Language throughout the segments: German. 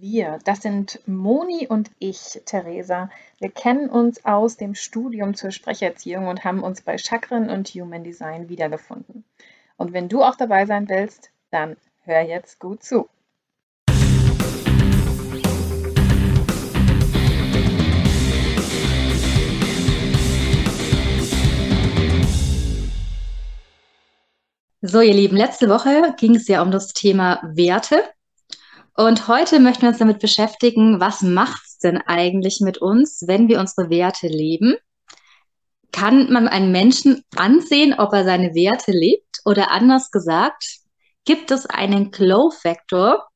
Wir, das sind Moni und ich, Theresa. Wir kennen uns aus dem Studium zur Sprecherziehung und haben uns bei Chakren und Human Design wiedergefunden. Und wenn du auch dabei sein willst, dann hör jetzt gut zu. So, ihr Lieben, letzte Woche ging es ja um das Thema Werte. Und heute möchten wir uns damit beschäftigen, was macht es denn eigentlich mit uns, wenn wir unsere Werte leben? Kann man einen Menschen ansehen, ob er seine Werte lebt? Oder anders gesagt, gibt es einen Glow-Faktor,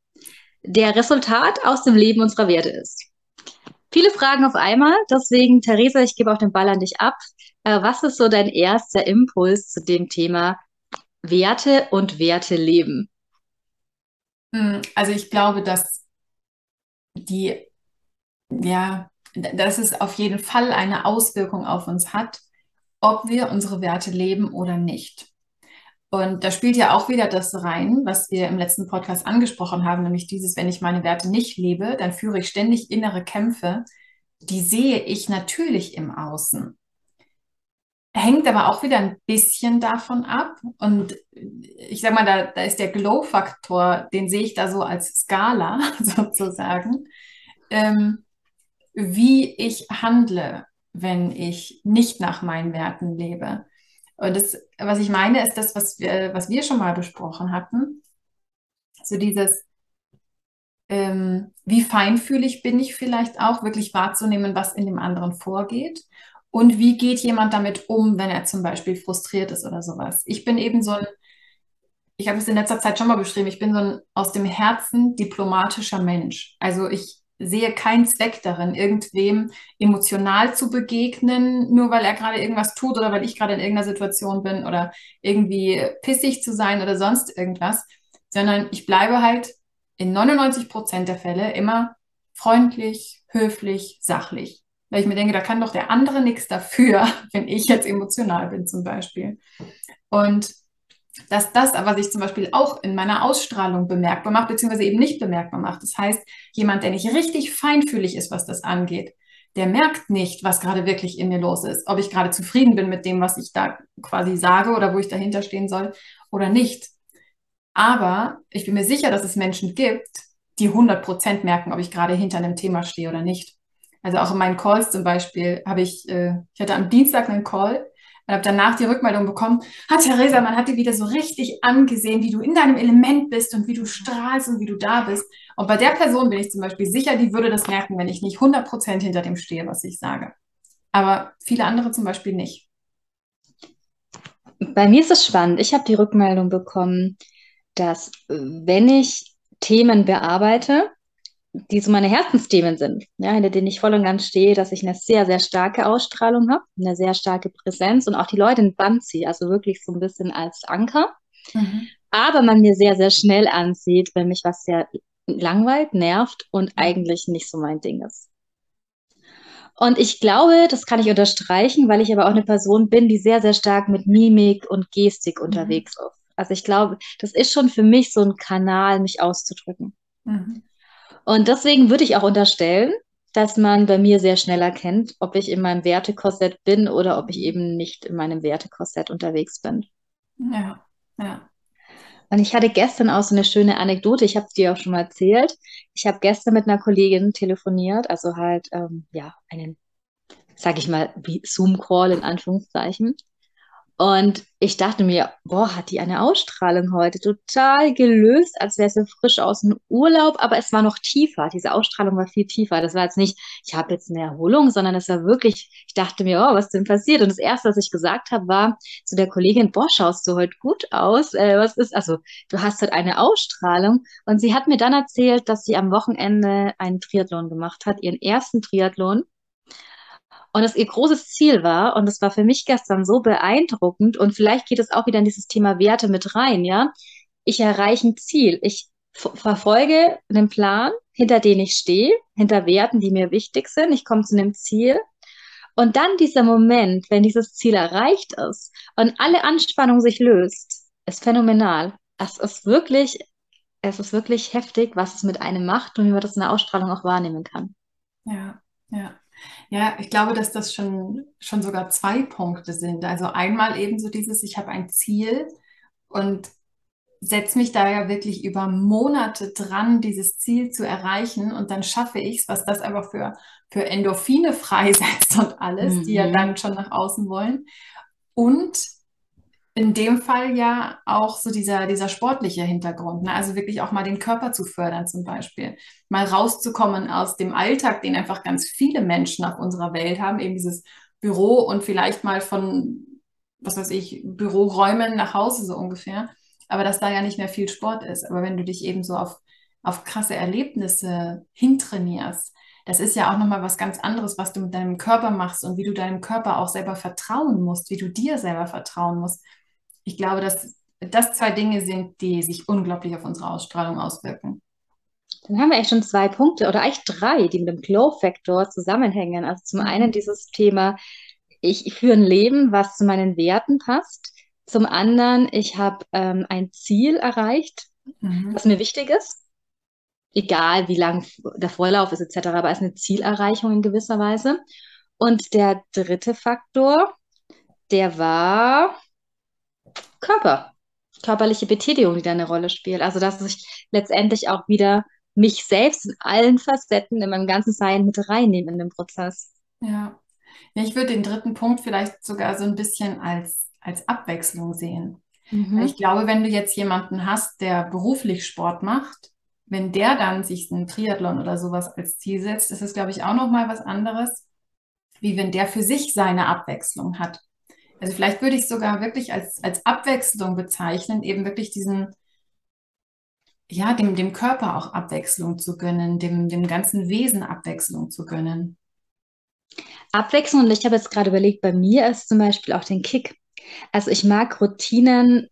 der Resultat aus dem Leben unserer Werte ist? Viele Fragen auf einmal, deswegen, Theresa, ich gebe auch den Ball an dich ab. Äh, was ist so dein erster Impuls zu dem Thema Werte und Werte leben? Hm, also ich glaube, dass die, ja, dass es auf jeden Fall eine Auswirkung auf uns hat, ob wir unsere Werte leben oder nicht. Und da spielt ja auch wieder das rein, was wir im letzten Podcast angesprochen haben, nämlich dieses, wenn ich meine Werte nicht lebe, dann führe ich ständig innere Kämpfe. Die sehe ich natürlich im Außen hängt aber auch wieder ein bisschen davon ab. Und ich sag mal, da, da ist der Glow-Faktor, den sehe ich da so als Skala sozusagen, ähm, wie ich handle, wenn ich nicht nach meinen Werten lebe. Und das, was ich meine, ist das, was wir, was wir schon mal besprochen hatten. So dieses, ähm, wie feinfühlig bin ich vielleicht auch, wirklich wahrzunehmen, was in dem anderen vorgeht und wie geht jemand damit um, wenn er zum Beispiel frustriert ist oder sowas? Ich bin eben so ein, ich habe es in letzter Zeit schon mal beschrieben, ich bin so ein aus dem Herzen diplomatischer Mensch. Also ich sehe keinen Zweck darin, irgendwem emotional zu begegnen, nur weil er gerade irgendwas tut oder weil ich gerade in irgendeiner Situation bin oder irgendwie pissig zu sein oder sonst irgendwas, sondern ich bleibe halt in 99 Prozent der Fälle immer freundlich, höflich, sachlich. Weil ich mir denke, da kann doch der andere nichts dafür, wenn ich jetzt emotional bin zum Beispiel. Und dass das aber sich zum Beispiel auch in meiner Ausstrahlung bemerkbar macht, beziehungsweise eben nicht bemerkbar macht. Das heißt, jemand, der nicht richtig feinfühlig ist, was das angeht, der merkt nicht, was gerade wirklich in mir los ist. Ob ich gerade zufrieden bin mit dem, was ich da quasi sage oder wo ich dahinter stehen soll oder nicht. Aber ich bin mir sicher, dass es Menschen gibt, die 100 Prozent merken, ob ich gerade hinter einem Thema stehe oder nicht. Also auch in meinen Calls zum Beispiel habe ich, äh, ich hatte am Dienstag einen Call und habe danach die Rückmeldung bekommen, hat Theresa, man hat dir wieder so richtig angesehen, wie du in deinem Element bist und wie du strahlst und wie du da bist. Und bei der Person bin ich zum Beispiel sicher, die würde das merken, wenn ich nicht 100% hinter dem stehe, was ich sage. Aber viele andere zum Beispiel nicht. Bei mir ist es spannend. Ich habe die Rückmeldung bekommen, dass äh, wenn ich Themen bearbeite, die so meine Herzensthemen sind, ja, hinter denen ich voll und ganz stehe, dass ich eine sehr, sehr starke Ausstrahlung habe, eine sehr starke Präsenz und auch die Leute in Band ziehe, also wirklich so ein bisschen als Anker. Mhm. Aber man mir sehr, sehr schnell ansieht, wenn mich was sehr langweilt, nervt und eigentlich nicht so mein Ding ist. Und ich glaube, das kann ich unterstreichen, weil ich aber auch eine Person bin, die sehr, sehr stark mit Mimik und Gestik mhm. unterwegs ist. Also ich glaube, das ist schon für mich so ein Kanal, mich auszudrücken. Mhm. Und deswegen würde ich auch unterstellen, dass man bei mir sehr schnell erkennt, ob ich in meinem Wertekorsett bin oder ob ich eben nicht in meinem Wertekorsett unterwegs bin. Ja, ja. Und ich hatte gestern auch so eine schöne Anekdote, ich habe es dir auch schon mal erzählt. Ich habe gestern mit einer Kollegin telefoniert, also halt, ähm, ja, einen, sag ich mal, Zoom-Call in Anführungszeichen. Und ich dachte mir, boah, hat die eine Ausstrahlung heute, total gelöst, als wäre sie frisch aus dem Urlaub, aber es war noch tiefer. Diese Ausstrahlung war viel tiefer. Das war jetzt nicht, ich habe jetzt eine Erholung, sondern es war wirklich, ich dachte mir, oh, was denn passiert? Und das Erste, was ich gesagt habe, war zu der Kollegin, boah, schaust du heute gut aus? Äh, was ist, also du hast heute eine Ausstrahlung. Und sie hat mir dann erzählt, dass sie am Wochenende einen Triathlon gemacht hat, ihren ersten Triathlon und es ihr großes Ziel war. Und es war für mich gestern so beeindruckend. Und vielleicht geht es auch wieder in dieses Thema Werte mit rein, ja. Ich erreiche ein Ziel. Ich verfolge einen Plan, hinter den ich stehe, hinter Werten, die mir wichtig sind. Ich komme zu einem Ziel. Und dann dieser Moment, wenn dieses Ziel erreicht ist und alle Anspannung sich löst, ist phänomenal. Es ist wirklich, es ist wirklich heftig, was es mit einem macht und wie man das in der Ausstrahlung auch wahrnehmen kann. Ja, ja. Ja, ich glaube, dass das schon, schon sogar zwei Punkte sind. Also einmal eben so dieses, ich habe ein Ziel und setze mich da ja wirklich über Monate dran, dieses Ziel zu erreichen und dann schaffe ich es, was das einfach für, für Endorphine freisetzt und alles, mhm. die ja mhm. dann schon nach außen wollen. Und in dem Fall ja auch so dieser, dieser sportliche Hintergrund, ne? also wirklich auch mal den Körper zu fördern zum Beispiel, mal rauszukommen aus dem Alltag, den einfach ganz viele Menschen auf unserer Welt haben, eben dieses Büro und vielleicht mal von, was weiß ich, Büroräumen nach Hause so ungefähr, aber dass da ja nicht mehr viel Sport ist. Aber wenn du dich eben so auf, auf krasse Erlebnisse hintrainierst, das ist ja auch nochmal was ganz anderes, was du mit deinem Körper machst und wie du deinem Körper auch selber vertrauen musst, wie du dir selber vertrauen musst ich glaube, dass das zwei Dinge sind, die sich unglaublich auf unsere Ausstrahlung auswirken. Dann haben wir eigentlich schon zwei Punkte oder eigentlich drei, die mit dem Glow-Faktor zusammenhängen. Also zum mhm. einen dieses Thema, ich führe ein Leben, was zu meinen Werten passt. Zum anderen, ich habe ähm, ein Ziel erreicht, mhm. was mir wichtig ist. Egal, wie lang der Vorlauf ist, etc., aber es ist eine Zielerreichung in gewisser Weise. Und der dritte Faktor, der war Körper, körperliche Betätigung, die da eine Rolle spielt. Also, dass ich letztendlich auch wieder mich selbst in allen Facetten in meinem ganzen Sein mit reinnehme in den Prozess. Ja. ja ich würde den dritten Punkt vielleicht sogar so ein bisschen als, als Abwechslung sehen. Mhm. Ich glaube, wenn du jetzt jemanden hast, der beruflich Sport macht, wenn der dann sich einen Triathlon oder sowas als Ziel setzt, ist es, glaube ich, auch nochmal was anderes, wie wenn der für sich seine Abwechslung hat. Also vielleicht würde ich sogar wirklich als, als Abwechslung bezeichnen, eben wirklich diesen, ja, dem, dem Körper auch Abwechslung zu gönnen, dem, dem ganzen Wesen Abwechslung zu gönnen. Abwechslung, und ich habe jetzt gerade überlegt, bei mir ist zum Beispiel auch den Kick. Also ich mag Routinen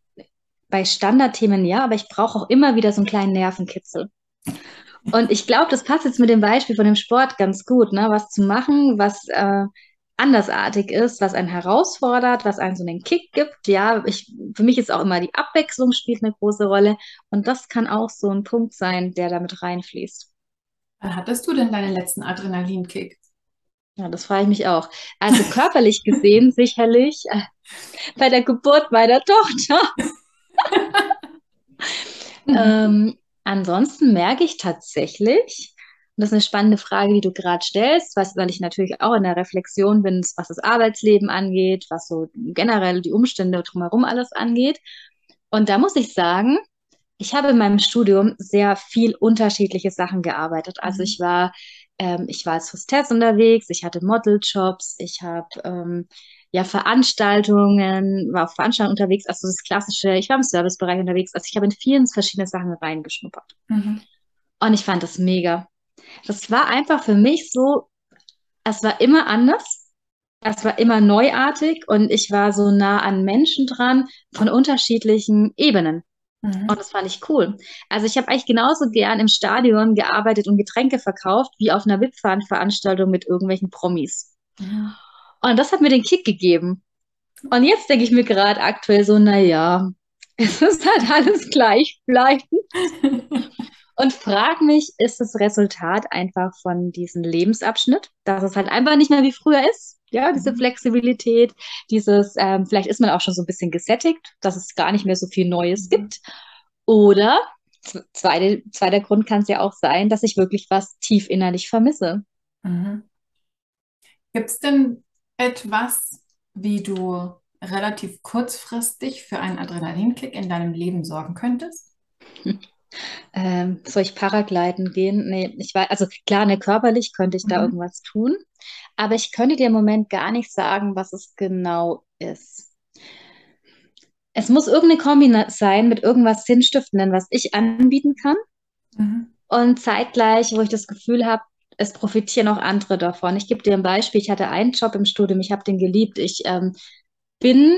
bei Standardthemen ja, aber ich brauche auch immer wieder so einen kleinen Nervenkitzel. Und ich glaube, das passt jetzt mit dem Beispiel von dem Sport ganz gut, ne? Was zu machen, was äh, andersartig ist, was einen herausfordert, was einen so einen Kick gibt. Ja, ich, für mich ist auch immer die Abwechslung spielt eine große Rolle und das kann auch so ein Punkt sein, der damit reinfließt. Wann hattest du denn deinen letzten Adrenalinkick? Ja, das frage ich mich auch. Also körperlich gesehen sicherlich äh, bei der Geburt meiner Tochter. ähm, ansonsten merke ich tatsächlich, das ist eine spannende Frage, die du gerade stellst, was, weil ich natürlich auch in der Reflexion bin, was das Arbeitsleben angeht, was so generell die Umstände drumherum alles angeht. Und da muss ich sagen, ich habe in meinem Studium sehr viel unterschiedliche Sachen gearbeitet. Also mhm. ich war, ähm, ich war als Hostess unterwegs, ich hatte Modeljobs, ich habe ähm, ja Veranstaltungen, war auf Veranstaltungen unterwegs, also das klassische, ich war im Servicebereich unterwegs, also ich habe in vielen verschiedene Sachen reingeschnuppert. Mhm. Und ich fand das mega. Das war einfach für mich so, es war immer anders, es war immer neuartig und ich war so nah an Menschen dran von unterschiedlichen Ebenen. Mhm. Und das fand ich cool. Also ich habe eigentlich genauso gern im Stadion gearbeitet und Getränke verkauft, wie auf einer VIP-Veranstaltung mit irgendwelchen Promis. Mhm. Und das hat mir den Kick gegeben. Und jetzt denke ich mir gerade aktuell so, naja, es ist halt alles gleichbleibend. und frage mich, ist das Resultat einfach von diesem Lebensabschnitt, dass es halt einfach nicht mehr wie früher ist? Ja, diese mhm. Flexibilität, dieses, ähm, vielleicht ist man auch schon so ein bisschen gesättigt, dass es gar nicht mehr so viel Neues mhm. gibt. Oder zweite, zweiter Grund kann es ja auch sein, dass ich wirklich was tief innerlich vermisse. Mhm. Gibt es denn etwas, wie du relativ kurzfristig für einen Adrenalinkick in deinem Leben sorgen könntest? Ähm, soll ich Paragliden gehen? Nee, ich weiß, also klar, ne, körperlich könnte ich da Mhm. irgendwas tun, aber ich könnte dir im Moment gar nicht sagen, was es genau ist. Es muss irgendeine Kombi sein mit irgendwas Sinnstiftendem, was ich anbieten kann Mhm. und zeitgleich, wo ich das Gefühl habe, es profitieren auch andere davon. Ich gebe dir ein Beispiel. Ich hatte einen Job im Studium, ich habe den geliebt. Ich ähm, bin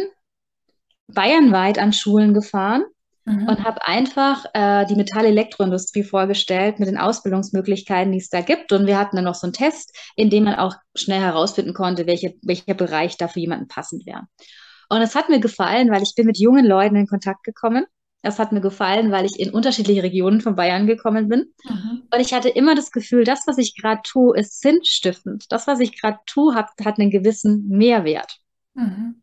bayernweit an Schulen gefahren Mhm. und habe einfach äh, die Metall-Elektroindustrie vorgestellt mit den Ausbildungsmöglichkeiten, die es da gibt. Und wir hatten dann noch so einen Test, in dem man auch schnell herausfinden konnte, welche, welcher Bereich da für jemanden passend wäre. Und es hat mir gefallen, weil ich bin mit jungen Leuten in Kontakt gekommen. Es hat mir gefallen, weil ich in unterschiedliche Regionen von Bayern gekommen bin. Mhm. Und ich hatte immer das Gefühl, das, was ich gerade tue, ist sinnstiftend. Das, was ich gerade tue, hat, hat einen gewissen Mehrwert. Mhm.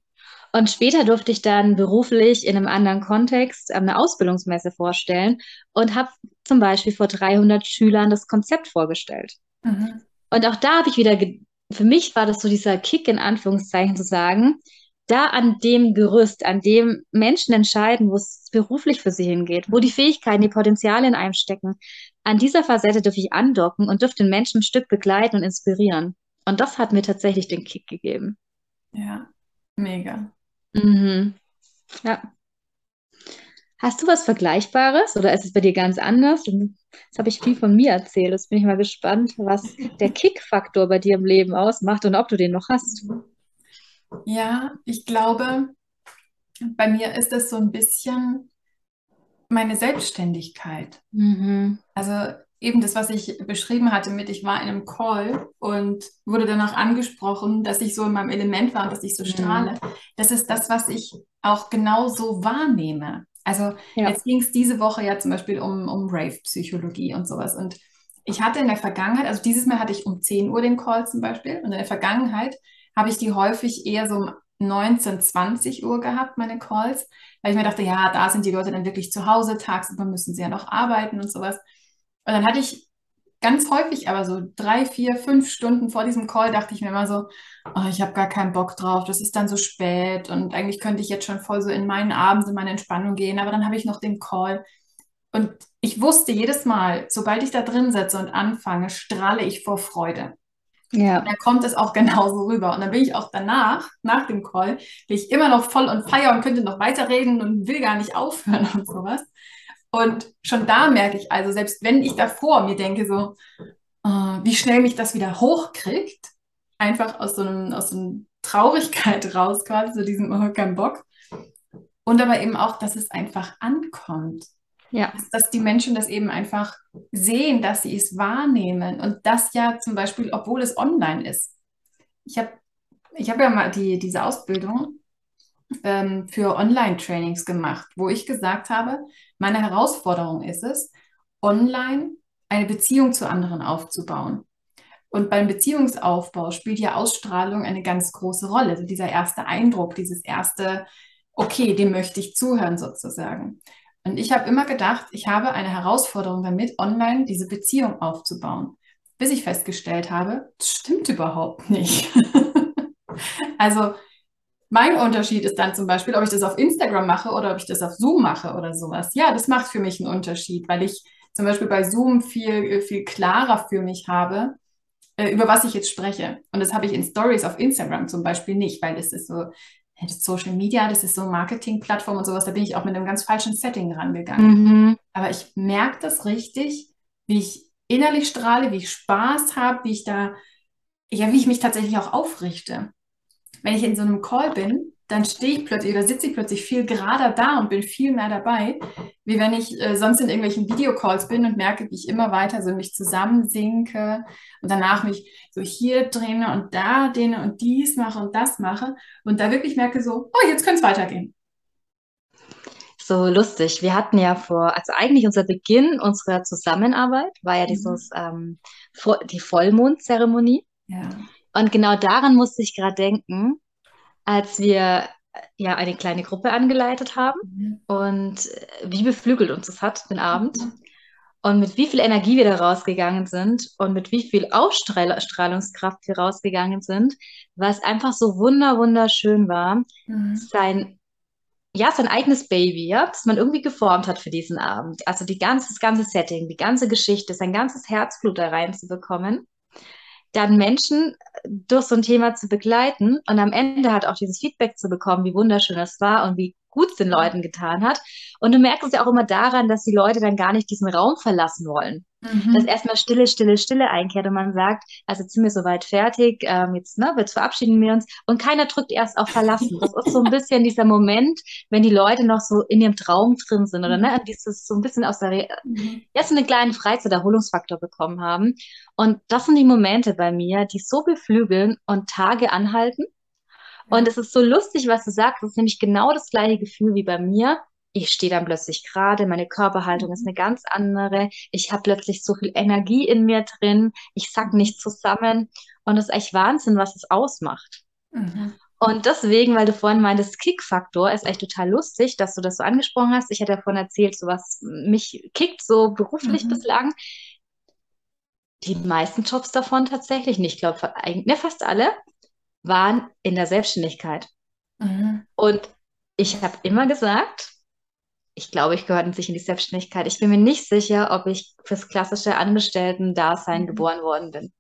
Und später durfte ich dann beruflich in einem anderen Kontext ähm, eine Ausbildungsmesse vorstellen und habe zum Beispiel vor 300 Schülern das Konzept vorgestellt. Mhm. Und auch da habe ich wieder, für mich war das so dieser Kick in Anführungszeichen zu sagen, da an dem Gerüst, an dem Menschen entscheiden, wo es beruflich für sie hingeht, wo die Fähigkeiten, die Potenziale in einem stecken, an dieser Facette dürfe ich andocken und dürfte den Menschen ein Stück begleiten und inspirieren. Und das hat mir tatsächlich den Kick gegeben. Ja, mega. Mhm. Ja. Hast du was Vergleichbares oder ist es bei dir ganz anders? Jetzt habe ich viel von mir erzählt. Jetzt bin ich mal gespannt, was der Kick-Faktor bei dir im Leben ausmacht und ob du den noch hast. Ja, ich glaube, bei mir ist es so ein bisschen meine Selbstständigkeit. Mhm. Also eben das, was ich beschrieben hatte mit, ich war in einem Call und wurde danach angesprochen, dass ich so in meinem Element war und dass ich so Mhm. strahle. Das ist das, was ich auch genau so wahrnehme. Also Ja. jetzt ging es diese Woche ja zum Beispiel um, um Rave-Psychologie und sowas. Und ich hatte in der Vergangenheit, also dieses Mal hatte ich um 10 Uhr den Call zum Beispiel und in der Vergangenheit habe ich die häufig eher so um 19, 20 Uhr gehabt, meine Calls, weil ich mir dachte, ja, da sind die Leute dann wirklich zu Hause, tagsüber müssen sie ja noch arbeiten und sowas. Und dann hatte ich ganz häufig, aber so drei, vier, fünf Stunden vor diesem Call, dachte ich mir immer so, oh, ich habe gar keinen Bock drauf, das ist dann so spät und eigentlich könnte ich jetzt schon voll so in meinen Abend, in meine Entspannung gehen, aber dann habe ich noch den Call. Und ich wusste jedes Mal, sobald ich da drin sitze und anfange, strahle ich vor Freude. Ja. dann kommt es auch genauso rüber. Und dann bin ich auch danach, nach dem Call, bin ich immer noch voll und feier und könnte noch weiterreden und will gar nicht aufhören und sowas. Und schon da merke ich also, selbst wenn ich davor mir denke, so, äh, wie schnell mich das wieder hochkriegt, einfach aus so einem, aus so einer Traurigkeit raus, quasi, so diesem, oh, kein Bock. Und aber eben auch, dass es einfach ankommt Ja. dass, dass die Menschen das eben einfach sehen, dass sie es wahrnehmen und das ja zum Beispiel, obwohl es online ist. Ich habe ich hab ja mal die, diese Ausbildung ähm, für Online-Trainings gemacht, wo ich gesagt habe, meine Herausforderung ist es, online eine Beziehung zu anderen aufzubauen. Und beim Beziehungsaufbau spielt ja Ausstrahlung eine ganz große Rolle. Also dieser erste Eindruck, dieses erste, okay, dem möchte ich zuhören sozusagen. Und ich habe immer gedacht, ich habe eine Herausforderung damit, online diese Beziehung aufzubauen. Bis ich festgestellt habe, das stimmt überhaupt nicht. also mein Unterschied ist dann zum Beispiel, ob ich das auf Instagram mache oder ob ich das auf Zoom mache oder sowas. Ja, das macht für mich einen Unterschied, weil ich zum Beispiel bei Zoom viel, viel klarer für mich habe, äh, über was ich jetzt spreche. Und das habe ich in Stories auf Instagram zum Beispiel nicht, weil das ist so, das Social Media, das ist so Marketing-Plattform und sowas, da bin ich auch mit einem ganz falschen Setting rangegangen. Mhm. Aber ich merke das richtig, wie ich innerlich strahle, wie ich Spaß habe, wie ich da, ja, wie ich mich tatsächlich auch aufrichte. Wenn ich in so einem Call bin, dann stehe ich plötzlich oder sitze ich plötzlich viel gerader da und bin viel mehr dabei, wie wenn ich äh, sonst in irgendwelchen Videocalls bin und merke, wie ich immer weiter so mich zusammensinke und danach mich so hier drehne und da dehne und dies mache und das mache und da wirklich merke so, oh, jetzt könnte es weitergehen. So lustig. Wir hatten ja vor, also eigentlich unser Beginn unserer Zusammenarbeit war ja Mhm. dieses, ähm, die Vollmondzeremonie. Ja. Und genau daran musste ich gerade denken, als wir äh, ja eine kleine Gruppe angeleitet haben Mhm. und äh, wie beflügelt uns das hat, den Abend. und mit wie viel Energie wir da rausgegangen sind und mit wie viel Ausstrahlungskraft wir rausgegangen sind, was einfach so wunder wunderschön war, mhm. sein ja, sein eigenes Baby, ja, das man irgendwie geformt hat für diesen Abend. Also die ganze, das ganze Setting, die ganze Geschichte, sein ganzes Herzblut da reinzubekommen, dann Menschen durch so ein Thema zu begleiten und am Ende halt auch dieses Feedback zu bekommen, wie wunderschön das war und wie gut den Leuten getan hat. Und du merkst es ja auch immer daran, dass die Leute dann gar nicht diesen Raum verlassen wollen. Mhm. Dass erstmal Stille, Stille, Stille einkehrt und man sagt, also jetzt sind wir soweit fertig, ähm, jetzt, ne, jetzt verabschieden wir uns und keiner drückt erst auf Verlassen. Das ist so ein bisschen dieser Moment, wenn die Leute noch so in ihrem Traum drin sind oder ne, dieses so ein bisschen aus der, Re mhm. so einen kleinen Freizeiterholungsfaktor bekommen haben. Und das sind die Momente bei mir, die so beflügeln und Tage anhalten. Und es ist so lustig, was du sagst. Es ist nämlich genau das gleiche Gefühl wie bei mir ich stehe dann plötzlich gerade, meine Körperhaltung ist mhm. eine ganz andere, ich habe plötzlich so viel Energie in mir drin, ich sack nicht zusammen und es ist echt Wahnsinn, was es ausmacht. Mhm. Und deswegen, weil du vorhin meintest, Kick-Faktor, ist echt total lustig, dass du das so angesprochen hast. Ich hatte davon erzählt, so was mich kickt, so beruflich mhm. bislang. Die meisten Jobs davon tatsächlich nicht, ich glaube, ne, fast alle waren in der Selbstständigkeit. Mhm. Und ich habe immer gesagt, ich glaube, ich gehöre nicht in die Selbstständigkeit. Ich bin mir nicht sicher, ob ich fürs klassische Angestellten-Dasein mhm. geboren worden bin.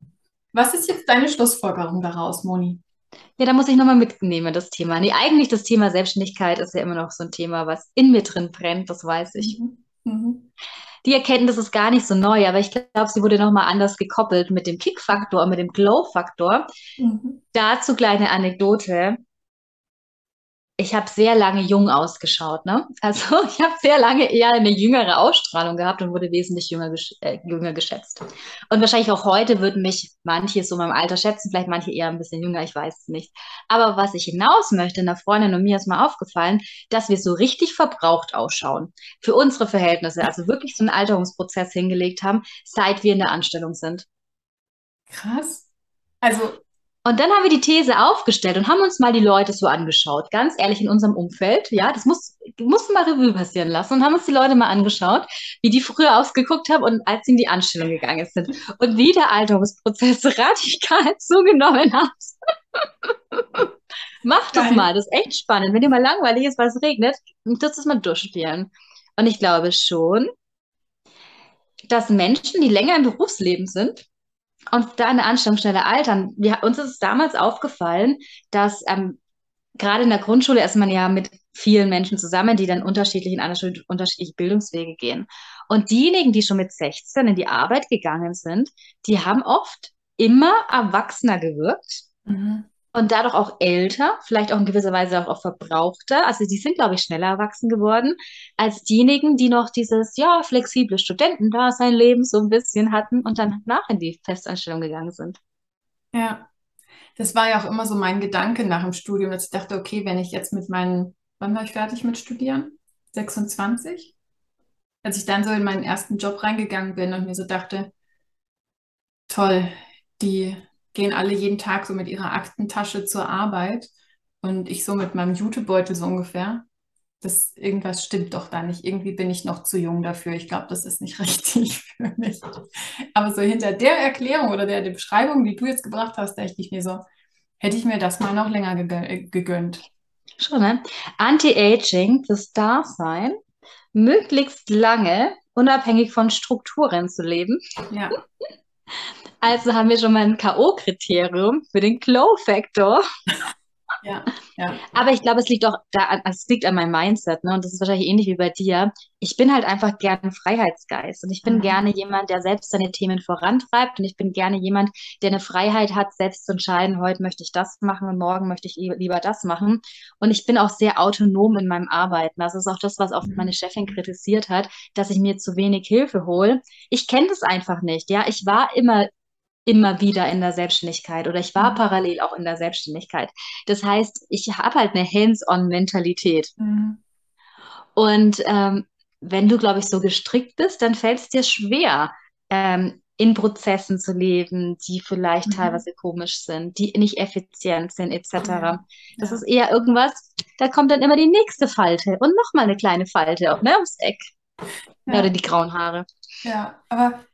Was ist jetzt deine Schlussfolgerung daraus, Moni? Ja, da muss ich nochmal mitnehmen, das Thema. Nee, eigentlich das Thema Selbstständigkeit ist ja immer noch so ein Thema, was in mir drin brennt, das weiß ich. Mhm. Mhm. Die Erkenntnis ist gar nicht so neu, aber ich glaube, sie wurde nochmal anders gekoppelt mit dem Kick-Faktor und mit dem Glow-Faktor. Mhm. Dazu kleine Anekdote ich habe sehr lange jung ausgeschaut, ne? Also ich habe sehr lange eher eine jüngere Ausstrahlung gehabt und wurde wesentlich jünger, äh, jünger geschätzt. Und wahrscheinlich auch heute würden mich manche so in meinem Alter schätzen, vielleicht manche eher ein bisschen jünger, ich weiß es nicht. Aber was ich hinaus möchte, einer Freundin und mir ist mal aufgefallen, dass wir so richtig verbraucht ausschauen. Für unsere Verhältnisse, also wirklich so einen Alterungsprozess hingelegt haben, seit wir in der Anstellung sind. Krass. Also und dann haben wir die These aufgestellt und haben uns mal die Leute so angeschaut, ganz ehrlich in unserem Umfeld. Ja, das muss, mussten mal Revue passieren lassen und haben uns die Leute mal angeschaut, wie die früher ausgeguckt haben und als sie in die Anstellung gegangen sind. Und wie der Alterungsprozess radikal zugenommen hat. Mach das mal, das ist echt spannend. Wenn dir mal langweilig ist, weil es regnet, tust es mal durchspielen. Und ich glaube schon, dass Menschen, die länger im Berufsleben sind, und da in der Anstellung schneller altern. Wir, uns ist damals aufgefallen, dass ähm, gerade in der Grundschule ist man ja mit vielen Menschen zusammen, die dann unterschiedlich in andere Schule, unterschiedliche Bildungswege gehen. Und diejenigen, die schon mit 16 in die Arbeit gegangen sind, die haben oft immer erwachsener gewirkt. Mhm und dadurch auch älter, vielleicht auch in gewisser Weise auch, auch verbrauchter. Also die sind, glaube ich, schneller erwachsen geworden als diejenigen, die noch dieses, ja, flexible Studentendasein Leben so ein bisschen hatten und dann nach in die Festanstellung gegangen sind. Ja, das war ja auch immer so mein Gedanke nach dem Studium, dass ich dachte, okay, wenn ich jetzt mit meinen, wann war ich fertig mit Studieren? 26? Als ich dann so in meinen ersten Job reingegangen bin und mir so dachte, toll, die gehen alle jeden Tag so mit ihrer Aktentasche zur Arbeit und ich so mit meinem Jutebeutel so ungefähr. Das irgendwas stimmt doch da nicht. Irgendwie bin ich noch zu jung dafür. Ich glaube, das ist nicht richtig für mich. Aber so hinter der Erklärung oder der, der Beschreibung, die du jetzt gebracht hast, dachte ich mir so, hätte ich mir das mal noch länger gegönnt. Schon, ne? Anti-Aging, das Dasein, möglichst lange unabhängig von Strukturen zu leben. Ja. Also haben wir schon mal ein K.O.-Kriterium für den Glow-Factor. Ja, ja. Aber ich glaube, es liegt auch da, also es liegt an meinem Mindset, ne? Und das ist wahrscheinlich ähnlich wie bei dir. Ich bin halt einfach gerne ein Freiheitsgeist und ich bin mhm. gerne jemand, der selbst seine Themen vorantreibt und ich bin gerne jemand, der eine Freiheit hat, selbst zu entscheiden, heute möchte ich das machen und morgen möchte ich lieber das machen. Und ich bin auch sehr autonom in meinem Arbeiten. Das ist auch das, was auch mhm. meine Chefin kritisiert hat, dass ich mir zu wenig Hilfe hole. Ich kenne das einfach nicht. Ja, ich war immer immer wieder in der Selbstständigkeit oder ich war mhm. parallel auch in der Selbstständigkeit. Das heißt, ich habe halt eine Hands-on-Mentalität. Mhm. Und ähm, wenn du, glaube ich, so gestrickt bist, dann fällt es dir schwer, ähm, in Prozessen zu leben, die vielleicht mhm. teilweise komisch sind, die nicht effizient sind, etc. Ja. Das ist eher irgendwas, da kommt dann immer die nächste Falte und nochmal eine kleine Falte ne, ums Eck. Ja. Oder die grauen Haare. Ja, aber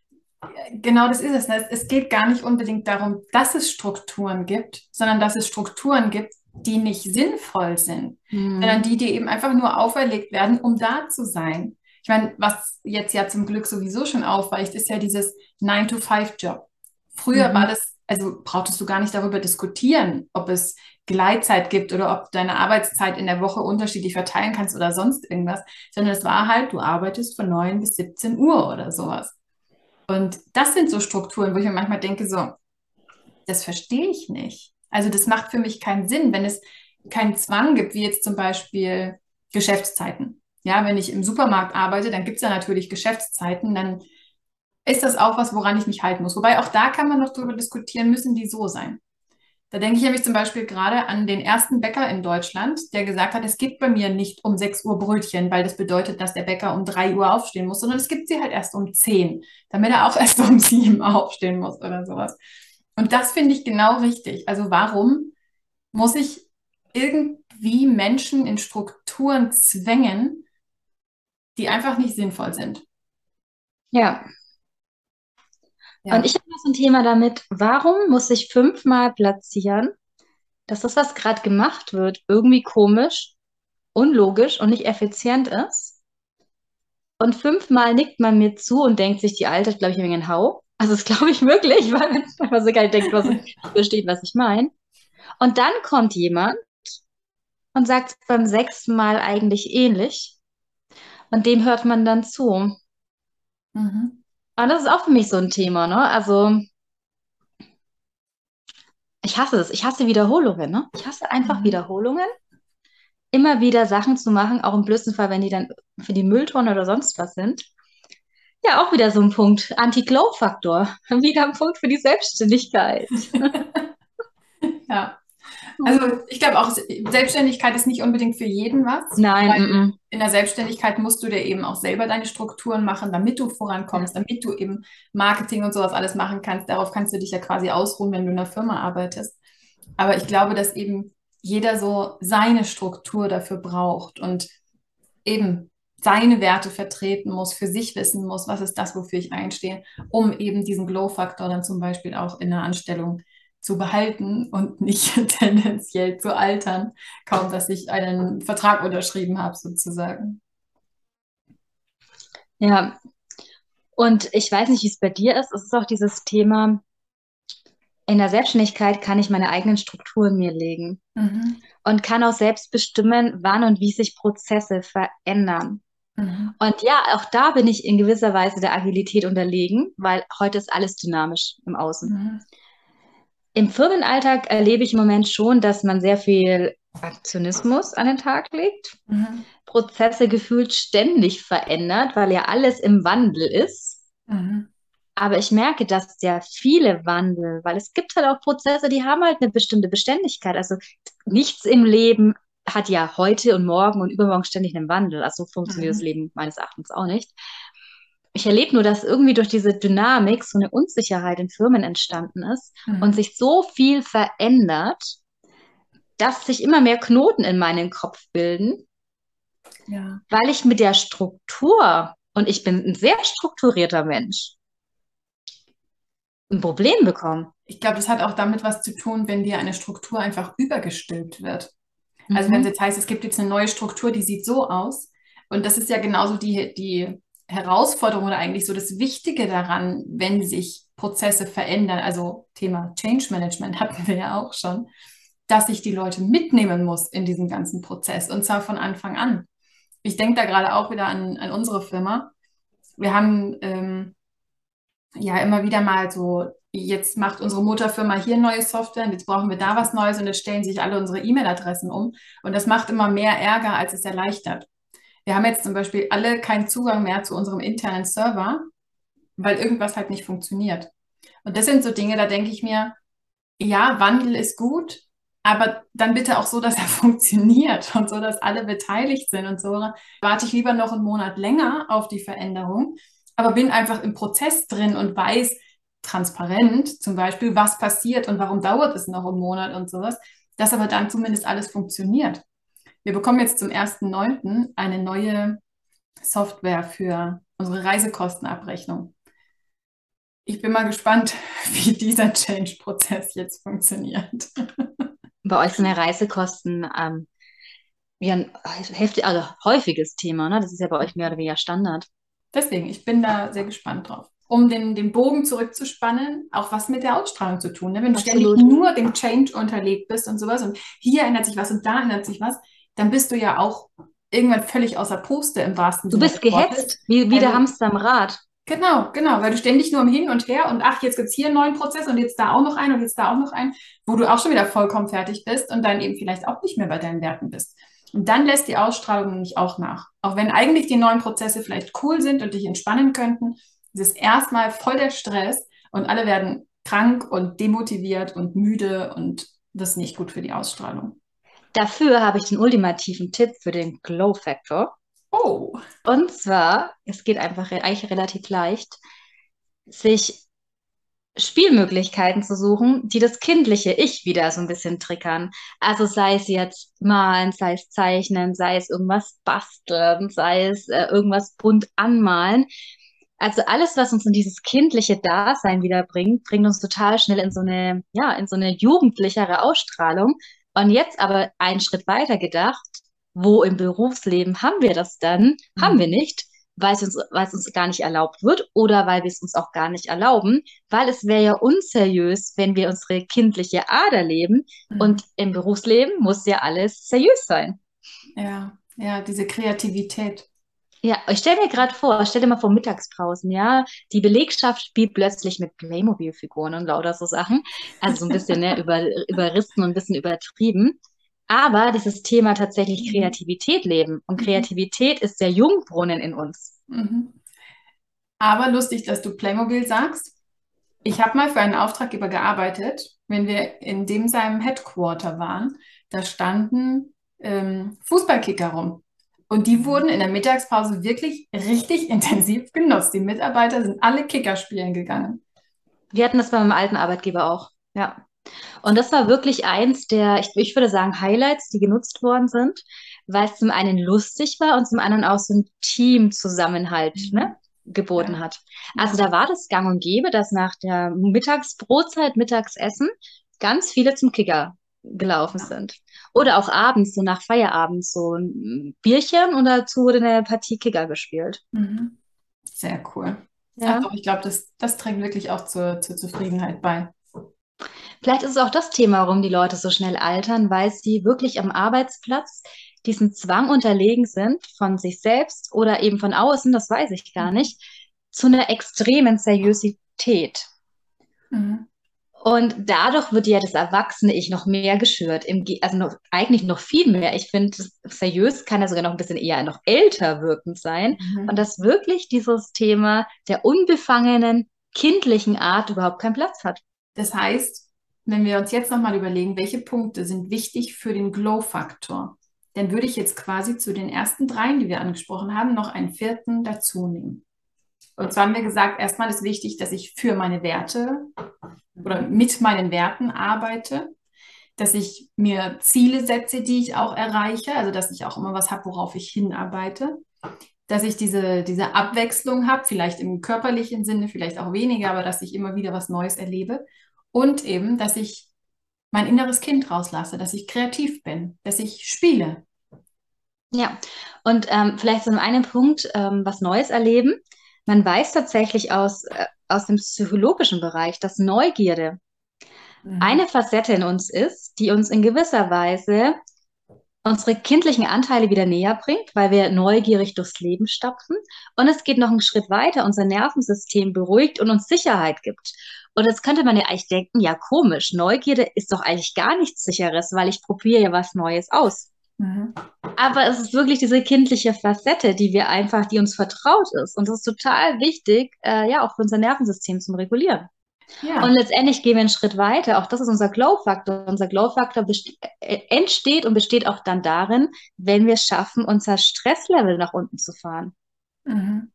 genau das ist es. Ne? Es geht gar nicht unbedingt darum, dass es Strukturen gibt, sondern dass es Strukturen gibt, die nicht sinnvoll sind, mhm. sondern die, die eben einfach nur auferlegt werden, um da zu sein. Ich meine, was jetzt ja zum Glück sowieso schon aufweicht, ist ja dieses 9-to-5-Job. Früher mhm. war das, also brauchtest du gar nicht darüber diskutieren, ob es Gleitzeit gibt oder ob du deine Arbeitszeit in der Woche unterschiedlich verteilen kannst oder sonst irgendwas, sondern es war halt, du arbeitest von 9 bis 17 Uhr oder sowas. Und das sind so Strukturen, wo ich mir manchmal denke, so, das verstehe ich nicht. Also das macht für mich keinen Sinn, wenn es keinen Zwang gibt, wie jetzt zum Beispiel Geschäftszeiten. Ja, wenn ich im Supermarkt arbeite, dann gibt es ja natürlich Geschäftszeiten, dann ist das auch was, woran ich mich halten muss. Wobei auch da kann man noch darüber diskutieren, müssen die so sein. Da denke ich nämlich zum Beispiel gerade an den ersten Bäcker in Deutschland, der gesagt hat, es gibt bei mir nicht um 6 Uhr Brötchen, weil das bedeutet, dass der Bäcker um 3 Uhr aufstehen muss, sondern es gibt sie halt erst um 10, damit er auch erst um 7 aufstehen muss oder sowas. Und das finde ich genau richtig. Also warum muss ich irgendwie Menschen in Strukturen zwängen, die einfach nicht sinnvoll sind? Ja. Ja. Und ich habe noch so ein Thema damit, warum muss ich fünfmal platzieren, dass das, was gerade gemacht wird, irgendwie komisch, unlogisch und nicht effizient ist? Und fünfmal nickt man mir zu und denkt sich, die Alte, glaube ich, ein wenig Hau. Also das glaube ich wirklich, weil man einfach so gar nicht denkt, was versteht, was ich meine. Und dann kommt jemand und sagt beim sechsten Mal eigentlich ähnlich. Und dem hört man dann zu. Mhm. Und das ist auch für mich so ein Thema, ne? Also ich hasse es. Ich hasse Wiederholungen, ne? Ich hasse einfach mhm. Wiederholungen. Immer wieder Sachen zu machen, auch im blödsten Fall, wenn die dann für die Mülltonne oder sonst was sind. Ja, auch wieder so ein Punkt. Anti-Glow-Faktor. Wieder ein Punkt für die Selbstständigkeit. ja. Also ich glaube auch, Selbstständigkeit ist nicht unbedingt für jeden was. Nein. M -m. in der Selbstständigkeit musst du dir eben auch selber deine Strukturen machen, damit du vorankommst, damit du eben Marketing und sowas alles machen kannst. Darauf kannst du dich ja quasi ausruhen, wenn du in einer Firma arbeitest. Aber ich glaube, dass eben jeder so seine Struktur dafür braucht und eben seine Werte vertreten muss, für sich wissen muss, was ist das, wofür ich einstehe, um eben diesen Glow-Faktor dann zum Beispiel auch in der Anstellung zu behalten und nicht tendenziell zu altern, kaum dass ich einen Vertrag unterschrieben habe, sozusagen. Ja, und ich weiß nicht, wie es bei dir ist. Es ist auch dieses Thema, in der Selbstständigkeit kann ich meine eigenen Strukturen mir legen mhm. und kann auch selbst bestimmen, wann und wie sich Prozesse verändern. Mhm. Und ja, auch da bin ich in gewisser Weise der Agilität unterlegen, weil heute ist alles dynamisch im Außen. Mhm. Im Firmenalltag erlebe ich im Moment schon, dass man sehr viel Aktionismus an den Tag legt, mhm. Prozesse gefühlt ständig verändert, weil ja alles im Wandel ist. Mhm. Aber ich merke, dass sehr viele wandeln, weil es gibt halt auch Prozesse, die haben halt eine bestimmte Beständigkeit. Also nichts im Leben hat ja heute und morgen und übermorgen ständig einen Wandel. Also so funktioniert mhm. das Leben meines Erachtens auch nicht. Ich erlebe nur, dass irgendwie durch diese Dynamik so eine Unsicherheit in Firmen entstanden ist mhm. und sich so viel verändert, dass sich immer mehr Knoten in meinen Kopf bilden, ja. weil ich mit der Struktur, und ich bin ein sehr strukturierter Mensch, ein Problem bekomme. Ich glaube, das hat auch damit was zu tun, wenn dir eine Struktur einfach übergestülpt wird. Also mhm. wenn es jetzt heißt, es gibt jetzt eine neue Struktur, die sieht so aus. Und das ist ja genauso die, die Herausforderung oder eigentlich so das Wichtige daran, wenn sich Prozesse verändern. Also Thema Change Management hatten wir ja auch schon, dass ich die Leute mitnehmen muss in diesem ganzen Prozess und zwar von Anfang an. Ich denke da gerade auch wieder an, an unsere Firma. Wir haben ähm, ja immer wieder mal so jetzt macht unsere Mutterfirma hier neue Software und jetzt brauchen wir da was Neues und jetzt stellen sich alle unsere E-Mail-Adressen um. Und das macht immer mehr Ärger, als es erleichtert. Wir haben jetzt zum Beispiel alle keinen Zugang mehr zu unserem internen Server, weil irgendwas halt nicht funktioniert. Und das sind so Dinge, da denke ich mir, ja, Wandel ist gut, aber dann bitte auch so, dass er funktioniert und so, dass alle beteiligt sind und so. Warte ich lieber noch einen Monat länger auf die Veränderung, aber bin einfach im Prozess drin und weiß, transparent, zum Beispiel, was passiert und warum dauert es noch einen Monat und sowas, dass aber dann zumindest alles funktioniert. Wir bekommen jetzt zum 1.9. eine neue Software für unsere Reisekostenabrechnung. Ich bin mal gespannt, wie dieser Change-Prozess jetzt funktioniert. Bei euch sind ja Reisekosten ähm, ja ein heftig, also häufiges Thema, ne? Das ist ja bei euch mehr oder weniger Standard. Deswegen, ich bin da sehr gespannt drauf. Um den, den Bogen zurückzuspannen, auch was mit der Ausstrahlung zu tun. Ne? Wenn du ständig nur dem Change unterlegt bist und sowas und hier ändert sich was und da ändert sich was, dann bist du ja auch irgendwann völlig außer Puste im wahrsten Sinne. Du bist gehetzt, wie, wie also, der Hamster am Rad. Genau, genau, weil du ständig nur im Hin und Her und ach, jetzt gibt es hier einen neuen Prozess und jetzt da auch noch einen und jetzt da auch noch einen, wo du auch schon wieder vollkommen fertig bist und dann eben vielleicht auch nicht mehr bei deinen Werten bist. Und dann lässt die Ausstrahlung nämlich auch nach. Auch wenn eigentlich die neuen Prozesse vielleicht cool sind und dich entspannen könnten, ist es erstmal voll der Stress und alle werden krank und demotiviert und müde und das ist nicht gut für die Ausstrahlung. Dafür habe ich den ultimativen Tipp für den Glow Factor. Oh. Und zwar, es geht einfach eigentlich relativ leicht, sich Spielmöglichkeiten zu suchen, die das kindliche Ich wieder so ein bisschen triggern. Also sei es jetzt malen, sei es zeichnen, sei es irgendwas basteln, sei es äh, irgendwas bunt anmalen. Also alles, was uns in dieses kindliche Dasein wiederbringt, bringt uns total schnell in so eine, ja, in so eine jugendlichere Ausstrahlung. Und jetzt aber einen Schritt weiter gedacht, wo im Berufsleben haben wir das dann? Mhm. Haben wir nicht, weil es, uns, weil es uns gar nicht erlaubt wird oder weil wir es uns auch gar nicht erlauben, weil es wäre ja unseriös, wenn wir unsere kindliche Ader leben mhm. und im Berufsleben muss ja alles seriös sein. Ja, ja, diese Kreativität. Ja, ich stelle mir gerade vor, stell dir mal vor Mittagspausen, ja, die Belegschaft spielt plötzlich mit Playmobil-Figuren und lauter so Sachen, also so ein bisschen ne, über, überrissen und ein bisschen übertrieben aber dieses Thema tatsächlich mhm. Kreativität leben. Und mhm. Kreativität ist der Jungbrunnen in uns. Mhm. Aber lustig, dass du Playmobil sagst. Ich habe mal für einen Auftraggeber gearbeitet, wenn wir in dem seinem Headquarter waren. Da standen ähm, Fußballkicker rum. Und die wurden in der Mittagspause wirklich richtig intensiv genutzt. Die Mitarbeiter sind alle Kicker spielen gegangen. Wir hatten das bei meinem alten Arbeitgeber auch. Ja. Und das war wirklich eins der, ich, ich würde sagen, Highlights, die genutzt worden sind, weil es zum einen lustig war und zum anderen auch so ein Teamzusammenhalt ne, geboten ja. hat. Also da war das gang und gäbe, dass nach der Mittagsbrotzeit, Mittagsessen ganz viele zum Kicker gelaufen sind. Oder auch abends, so nach Feierabend, so ein Bierchen und dazu wurde eine Partie Kicker gespielt. Mhm. Sehr cool. Ja. Ach, ich glaube, das, das trägt wirklich auch zur, zur Zufriedenheit bei. Vielleicht ist es auch das Thema, warum die Leute so schnell altern, weil sie wirklich am Arbeitsplatz diesem Zwang unterlegen sind, von sich selbst oder eben von außen, das weiß ich gar mhm. nicht, zu einer extremen Seriosität. Mhm. Und dadurch wird ja das erwachsene Ich noch mehr geschürt, also noch, eigentlich noch viel mehr. Ich finde, seriös kann ja sogar noch ein bisschen eher noch älter wirkend sein. Mhm. Und dass wirklich dieses Thema der unbefangenen, kindlichen Art überhaupt keinen Platz hat. Das heißt, wenn wir uns jetzt nochmal überlegen, welche Punkte sind wichtig für den Glow-Faktor, dann würde ich jetzt quasi zu den ersten dreien, die wir angesprochen haben, noch einen vierten dazu nehmen. Und zwar haben wir gesagt, erstmal ist wichtig, dass ich für meine Werte oder mit meinen Werten arbeite, dass ich mir Ziele setze, die ich auch erreiche, also dass ich auch immer was habe, worauf ich hinarbeite, dass ich diese, diese Abwechslung habe, vielleicht im körperlichen Sinne, vielleicht auch weniger, aber dass ich immer wieder was Neues erlebe und eben, dass ich mein inneres Kind rauslasse, dass ich kreativ bin, dass ich spiele. Ja, und ähm, vielleicht so einen Punkt, ähm, was Neues erleben. Man weiß tatsächlich aus, äh, aus dem psychologischen Bereich, dass Neugierde mhm. eine Facette in uns ist, die uns in gewisser Weise unsere kindlichen Anteile wieder näher bringt, weil wir neugierig durchs Leben stapfen. Und es geht noch einen Schritt weiter, unser Nervensystem beruhigt und uns Sicherheit gibt. Und jetzt könnte man ja eigentlich denken, ja komisch, Neugierde ist doch eigentlich gar nichts Sicheres, weil ich probiere ja was Neues aus. Mhm. Aber es ist wirklich diese kindliche Facette, die wir einfach, die uns vertraut ist. Und das ist total wichtig, äh, ja, auch für unser Nervensystem zum Regulieren. Ja. Und letztendlich gehen wir einen Schritt weiter. Auch das ist unser Glow-Faktor. Unser Glow-Faktor äh, entsteht und besteht auch dann darin, wenn wir es schaffen, unser Stresslevel nach unten zu fahren. Mhm.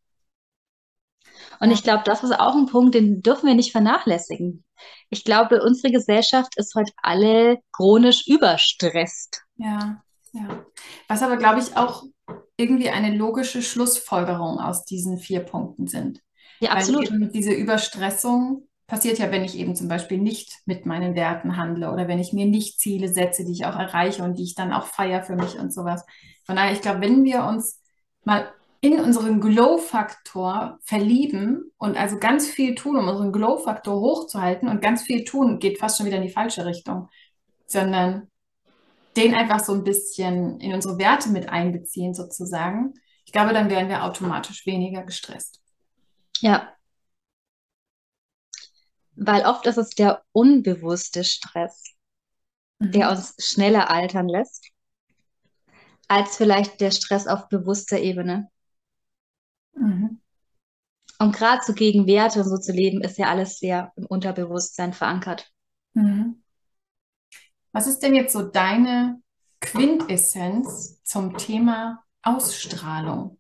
Und ich glaube, das ist auch ein Punkt, den dürfen wir nicht vernachlässigen. Ich glaube, unsere Gesellschaft ist heute alle chronisch überstresst. Ja, ja. Was aber, glaube ich, auch irgendwie eine logische Schlussfolgerung aus diesen vier Punkten sind. Ja, absolut. diese Überstressung passiert ja, wenn ich eben zum Beispiel nicht mit meinen Werten handle oder wenn ich mir nicht Ziele setze, die ich auch erreiche und die ich dann auch feiere für mich und sowas. Von daher, ich glaube, wenn wir uns mal in unseren Glow-Faktor verlieben und also ganz viel tun, um unseren Glow-Faktor hochzuhalten und ganz viel tun, geht fast schon wieder in die falsche Richtung, sondern den einfach so ein bisschen in unsere Werte mit einbeziehen, sozusagen. Ich glaube, dann wären wir automatisch weniger gestresst. Ja. Weil oft ist es der unbewusste Stress, der Mhm. uns schneller altern lässt, als vielleicht der Stress auf bewusster Ebene. Mhm. Und gerade so gegen Werte und so zu leben, ist ja alles sehr im Unterbewusstsein verankert. Mhm. Was ist denn jetzt so deine Quintessenz zum Thema Ausstrahlung?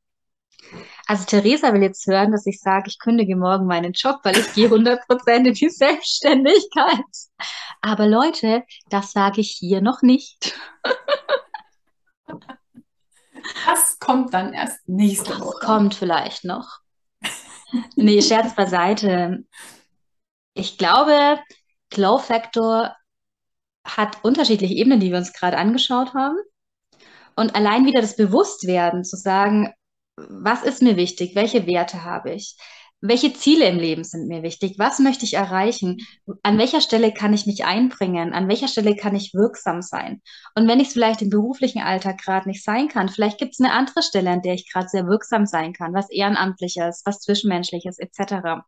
Also Theresa will jetzt hören, dass ich sage, ich kündige morgen meinen Job, weil ich gehe 100% in die Selbstständigkeit. Aber Leute, das sage ich hier noch nicht. Das kommt dann erst nächste Das Woche. kommt vielleicht noch. Nee, Scherz beiseite. Ich glaube, Glow Factor hat unterschiedliche Ebenen, die wir uns gerade angeschaut haben. Und allein wieder das Bewusstwerden, zu sagen, was ist mir wichtig? Welche Werte habe ich? Welche Ziele im Leben sind mir wichtig? Was möchte ich erreichen? An welcher Stelle kann ich mich einbringen? An welcher Stelle kann ich wirksam sein? Und wenn ich es vielleicht im beruflichen Alltag gerade nicht sein kann, vielleicht gibt es eine andere Stelle, an der ich gerade sehr wirksam sein kann, was ehrenamtliches, was zwischenmenschliches etc.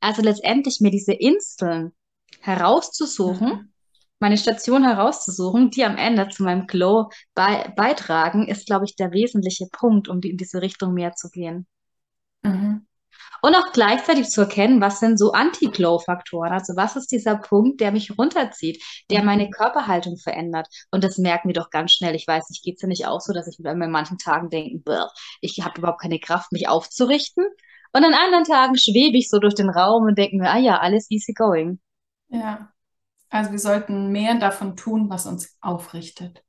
Also letztendlich mir diese Inseln herauszusuchen, Mhm. Meine Station herauszusuchen, die am Ende zu meinem Glow bei beitragen, ist, glaube ich, der wesentliche Punkt, um die, in diese Richtung mehr zu gehen. Mhm. Und auch gleichzeitig zu erkennen, was sind so Anti-Glow-Faktoren? Also was ist dieser Punkt, der mich runterzieht, der Mhm. meine Körperhaltung verändert? Und das merken wir doch ganz schnell. Ich weiß nicht, geht es ja nicht auch so, dass ich an manchen Tagen denke, "Bäh, ich habe überhaupt keine Kraft, mich aufzurichten. Und an anderen Tagen schwebe ich so durch den Raum und denke mir, ah ja, alles easy going. Ja, also wir sollten mehr davon tun, was uns aufrichtet.